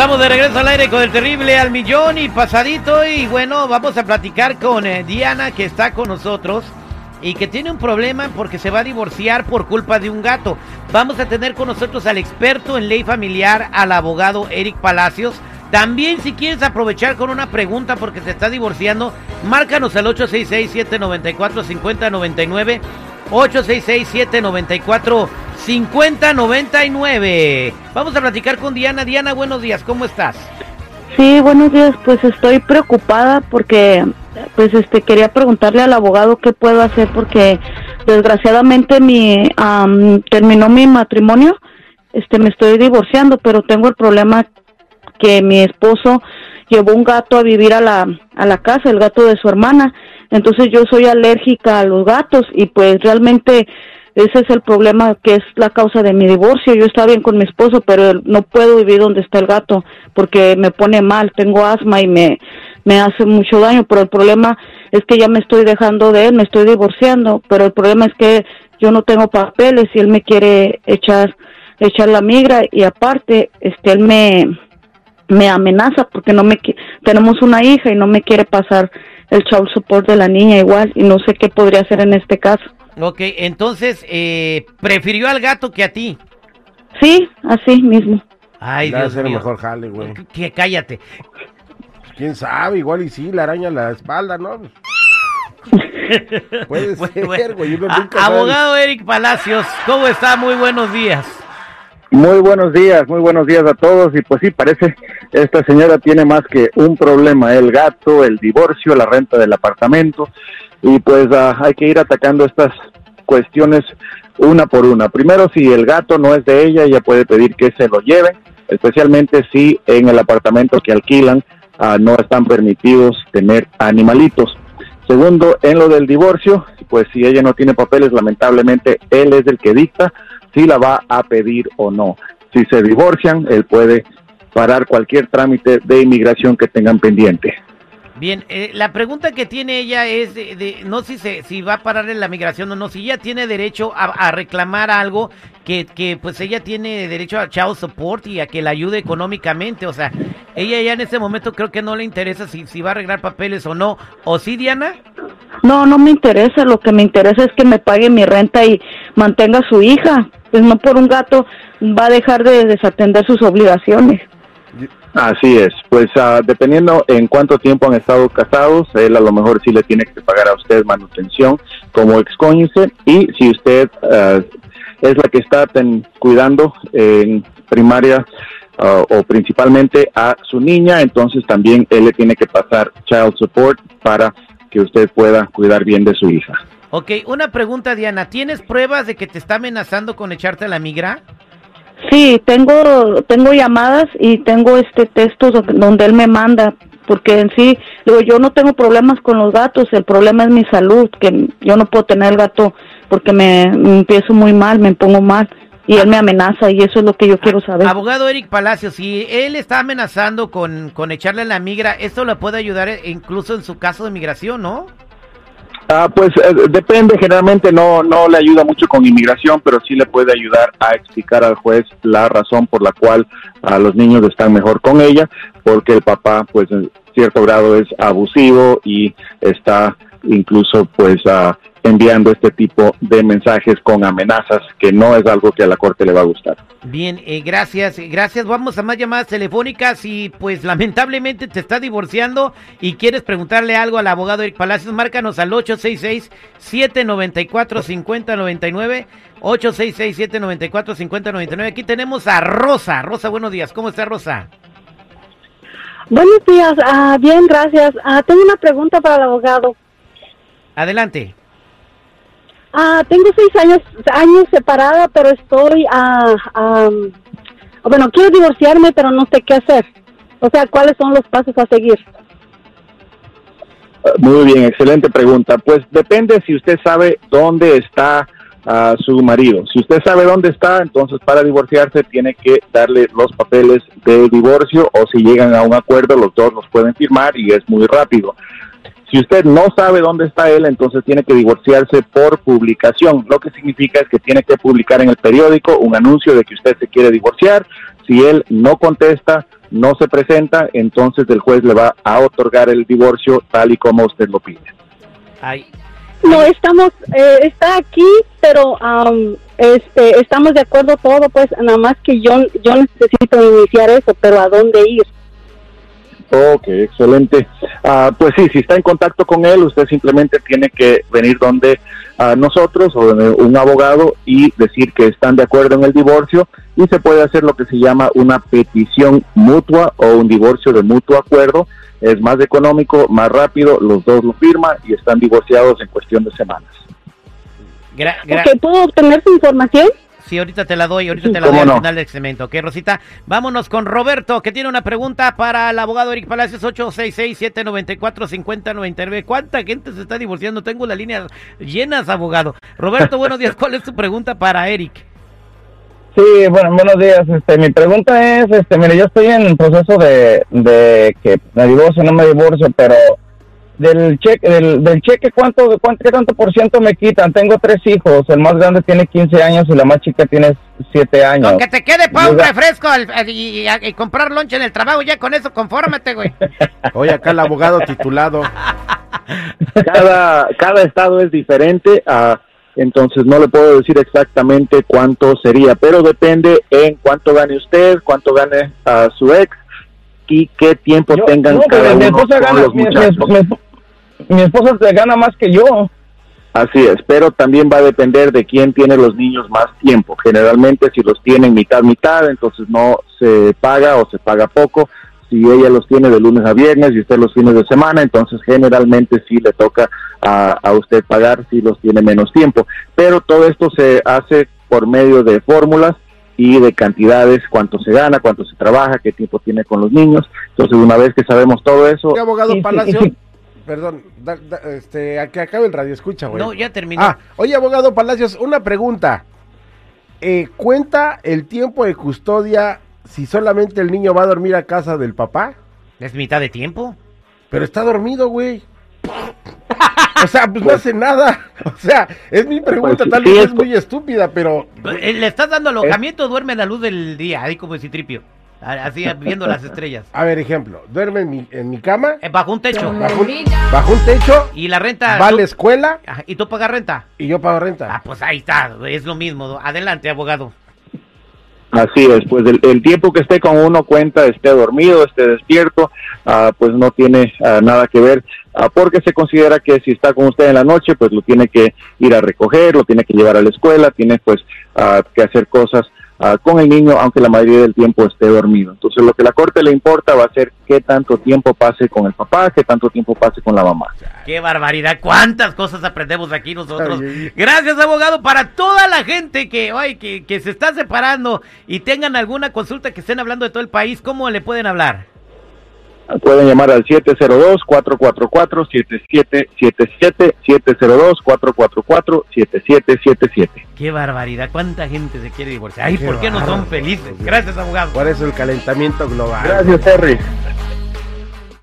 Estamos de regreso al aire con el terrible al millón y pasadito y bueno, vamos a platicar con eh, Diana que está con nosotros y que tiene un problema porque se va a divorciar por culpa de un gato. Vamos a tener con nosotros al experto en ley familiar, al abogado Eric Palacios. También si quieres aprovechar con una pregunta porque se está divorciando, márcanos al 866-794-5099. 866-794-5099. Vamos a platicar con Diana. Diana, buenos días, ¿cómo estás? Sí, buenos días. Pues estoy preocupada porque, pues, este, quería preguntarle al abogado qué puedo hacer porque, desgraciadamente, mi terminó mi matrimonio. Este, me estoy divorciando, pero tengo el problema que mi esposo llevó un gato a vivir a la a la casa, el gato de su hermana. Entonces yo soy alérgica a los gatos y pues realmente ese es el problema que es la causa de mi divorcio. Yo estaba bien con mi esposo, pero no puedo vivir donde está el gato porque me pone mal, tengo asma y me, me hace mucho daño, pero el problema es que ya me estoy dejando de él, me estoy divorciando, pero el problema es que yo no tengo papeles y él me quiere echar echar la migra y aparte este él me me amenaza porque no me tenemos una hija y no me quiere pasar el child support de la niña igual y no sé qué podría hacer en este caso. Ok, entonces, eh, ¿prefirió al gato que a ti? Sí, así mismo. Ay, Dios ser mejor jale, güey. Que, cállate. Pues, ¿Quién sabe? Igual y sí, la araña la espalda, ¿no? Puede ser, güey. Abogado Eric Palacios, ¿cómo está? Muy buenos días. Muy buenos días, muy buenos días a todos. Y pues sí, parece esta señora tiene más que un problema, el gato, el divorcio, la renta del apartamento. Y pues ah, hay que ir atacando estas cuestiones una por una. Primero, si el gato no es de ella, ella puede pedir que se lo lleven, especialmente si en el apartamento que alquilan ah, no están permitidos tener animalitos. Segundo, en lo del divorcio, pues si ella no tiene papeles, lamentablemente él es el que dicta si la va a pedir o no. Si se divorcian, él puede parar cualquier trámite de inmigración que tengan pendiente. Bien, eh, la pregunta que tiene ella es de, no si se, si va a parar en la migración o no, si ella tiene derecho a, reclamar algo que, que, pues ella tiene derecho a child support y a que la ayude económicamente, o sea, ella ya en este momento creo que no le interesa si, si va a arreglar papeles o no, ¿o sí, Diana? No, no me interesa, lo que me interesa es que me pague mi renta y mantenga a su hija, pues no por un gato va a dejar de desatender sus obligaciones. Así es, pues uh, dependiendo en cuánto tiempo han estado casados, él a lo mejor sí le tiene que pagar a usted manutención como excóñice y si usted uh, es la que está cuidando en primaria uh, o principalmente a su niña, entonces también él le tiene que pasar child support para que usted pueda cuidar bien de su hija. Ok, una pregunta Diana, ¿tienes pruebas de que te está amenazando con echarte a la migra? Sí, tengo tengo llamadas y tengo este texto donde él me manda porque en sí digo yo no tengo problemas con los gatos, el problema es mi salud, que yo no puedo tener el gato porque me, empiezo muy mal, me pongo mal y él me amenaza y eso es lo que yo quiero saber. Abogado Eric Palacio, si él está amenazando con, con echarle la migra, esto le puede ayudar incluso en su caso de migración, ¿no? Ah, pues eh, depende, generalmente no, no le ayuda mucho con inmigración, pero sí le puede ayudar a explicar al juez la razón por la cual a los niños están mejor con ella, porque el papá pues en cierto grado es abusivo y está incluso pues uh, enviando este tipo de mensajes con amenazas que no es algo que a la corte le va a gustar. Bien, eh, gracias, gracias. Vamos a más llamadas telefónicas y pues lamentablemente te está divorciando y quieres preguntarle algo al abogado Eric Palacios, márcanos al 866-794-5099, 866-794-5099. Aquí tenemos a Rosa. Rosa, buenos días. ¿Cómo está Rosa? Buenos días, ah, bien, gracias. Ah, tengo una pregunta para el abogado. Adelante. Ah, tengo seis años, años separada, pero estoy, ah, bueno, quiero divorciarme, pero no sé qué hacer. O sea, ¿cuáles son los pasos a seguir? Muy bien, excelente pregunta. Pues depende si usted sabe dónde está a su marido. Si usted sabe dónde está, entonces para divorciarse tiene que darle los papeles de divorcio o si llegan a un acuerdo, los dos los pueden firmar y es muy rápido. Si usted no sabe dónde está él, entonces tiene que divorciarse por publicación. Lo que significa es que tiene que publicar en el periódico un anuncio de que usted se quiere divorciar. Si él no contesta, no se presenta, entonces el juez le va a otorgar el divorcio tal y como usted lo pide. Ay, No estamos, eh, está aquí, pero am, este, estamos de acuerdo todo, pues nada más que yo, yo necesito iniciar eso, pero ¿a dónde ir? Ok, excelente. Ah, pues sí, si está en contacto con él, usted simplemente tiene que venir donde ah, nosotros o donde un abogado y decir que están de acuerdo en el divorcio y se puede hacer lo que se llama una petición mutua o un divorcio de mutuo acuerdo. Es más económico, más rápido, los dos lo firman y están divorciados en cuestión de semanas. gra- gra- Ok, ¿puedo obtener su información? Sí, ahorita te la doy, ahorita Sí, te la doy al no. final del segmento. Ok, Rosita, vámonos con Roberto, que tiene una pregunta para el abogado Eric Palacios, 866-794-5099. ¿Cuánta gente se está divorciando? Tengo las líneas llenas, abogado. Roberto, buenos días, ¿cuál es tu pregunta para Eric? Sí, bueno, buenos días. Este, mi pregunta es, este, mire, yo estoy en el proceso de, de que me divorcio, no me divorcio, pero del cheque, del, del cheque, ¿cuánto, cuánto, qué tanto por ciento me quitan? Tengo tres hijos, el más grande tiene 15 años y la más chica tiene 7 años. Con que te quede para un refresco al- y, y- y comprar lonche en el trabajo, ya con eso confórmate, güey. Oye, acá el abogado titulado. cada, cada estado es diferente, ah, entonces no le puedo decir exactamente cuánto sería, pero depende en cuánto gane usted, cuánto gane ah, su ex y qué tiempo Yo- tengan no, pero cada mi uno esposa con gana, los mi, mi- muchachos. mi- mi esposa se gana más que yo. Así es, pero también va a depender de quién tiene los niños más tiempo. Generalmente si los tienen mitad mitad, entonces no se paga o se paga poco. Si ella los tiene de lunes a viernes y usted los fines de semana, entonces generalmente sí le toca a, a usted pagar si los tiene menos tiempo. Pero todo esto se hace por medio de fórmulas y de cantidades, cuánto se gana, cuánto se trabaja, qué tiempo tiene con los niños. Entonces una vez que sabemos todo eso, Oye, abogado Palacio. Perdón, da- da- este, a que acabe el radio escucha, güey. No, ya terminó. Ah, oye, abogado Palacios, una pregunta. Eh, ¿Cuenta el tiempo de custodia si solamente el niño va a dormir a casa del papá? Es mitad de tiempo. Pero está dormido, güey. O sea, pues no hace nada. O sea, es mi pregunta, tal vez es- es muy estúpida, pero... Eh, Le estás dando alojamiento, duerme a la luz del día, ahí como Citripio. Así viendo las estrellas. A ver, ejemplo, duerme en mi, en mi cama, Eh, Bajo un techo. bajo un, bajo un techo, Y la renta. va a la escuela ¿Y tú pagas renta? y yo pago renta. Ah, pues ahí está, es lo mismo. Adelante, abogado. Así es, pues el, el tiempo que esté con uno cuenta, esté dormido, esté despierto, ah, pues no tiene ah, nada que ver, ah, porque se considera que si está con usted en la noche, pues lo tiene que ir a recoger, lo tiene que llevar a la escuela, tiene pues ah, que hacer cosas ah, con el niño, aunque la mayoría del tiempo esté dormido. Entonces lo que la corte le importa va a ser qué tanto tiempo pase con el papá, qué tanto tiempo pase con la mamá. Qué barbaridad, cuántas cosas aprendemos aquí nosotros. Ay. Gracias, abogado, para toda la gente que, ay, que, que se está separando y tengan alguna consulta que estén hablando de todo el país, ¿cómo le pueden hablar? Pueden llamar al 702-444-7777, 702-444-7777. Qué barbaridad, cuánta gente se quiere divorciar. Ay, Qué ¿por qué no son felices? Gracias, abogado. Por eso el calentamiento global. Gracias, Terry.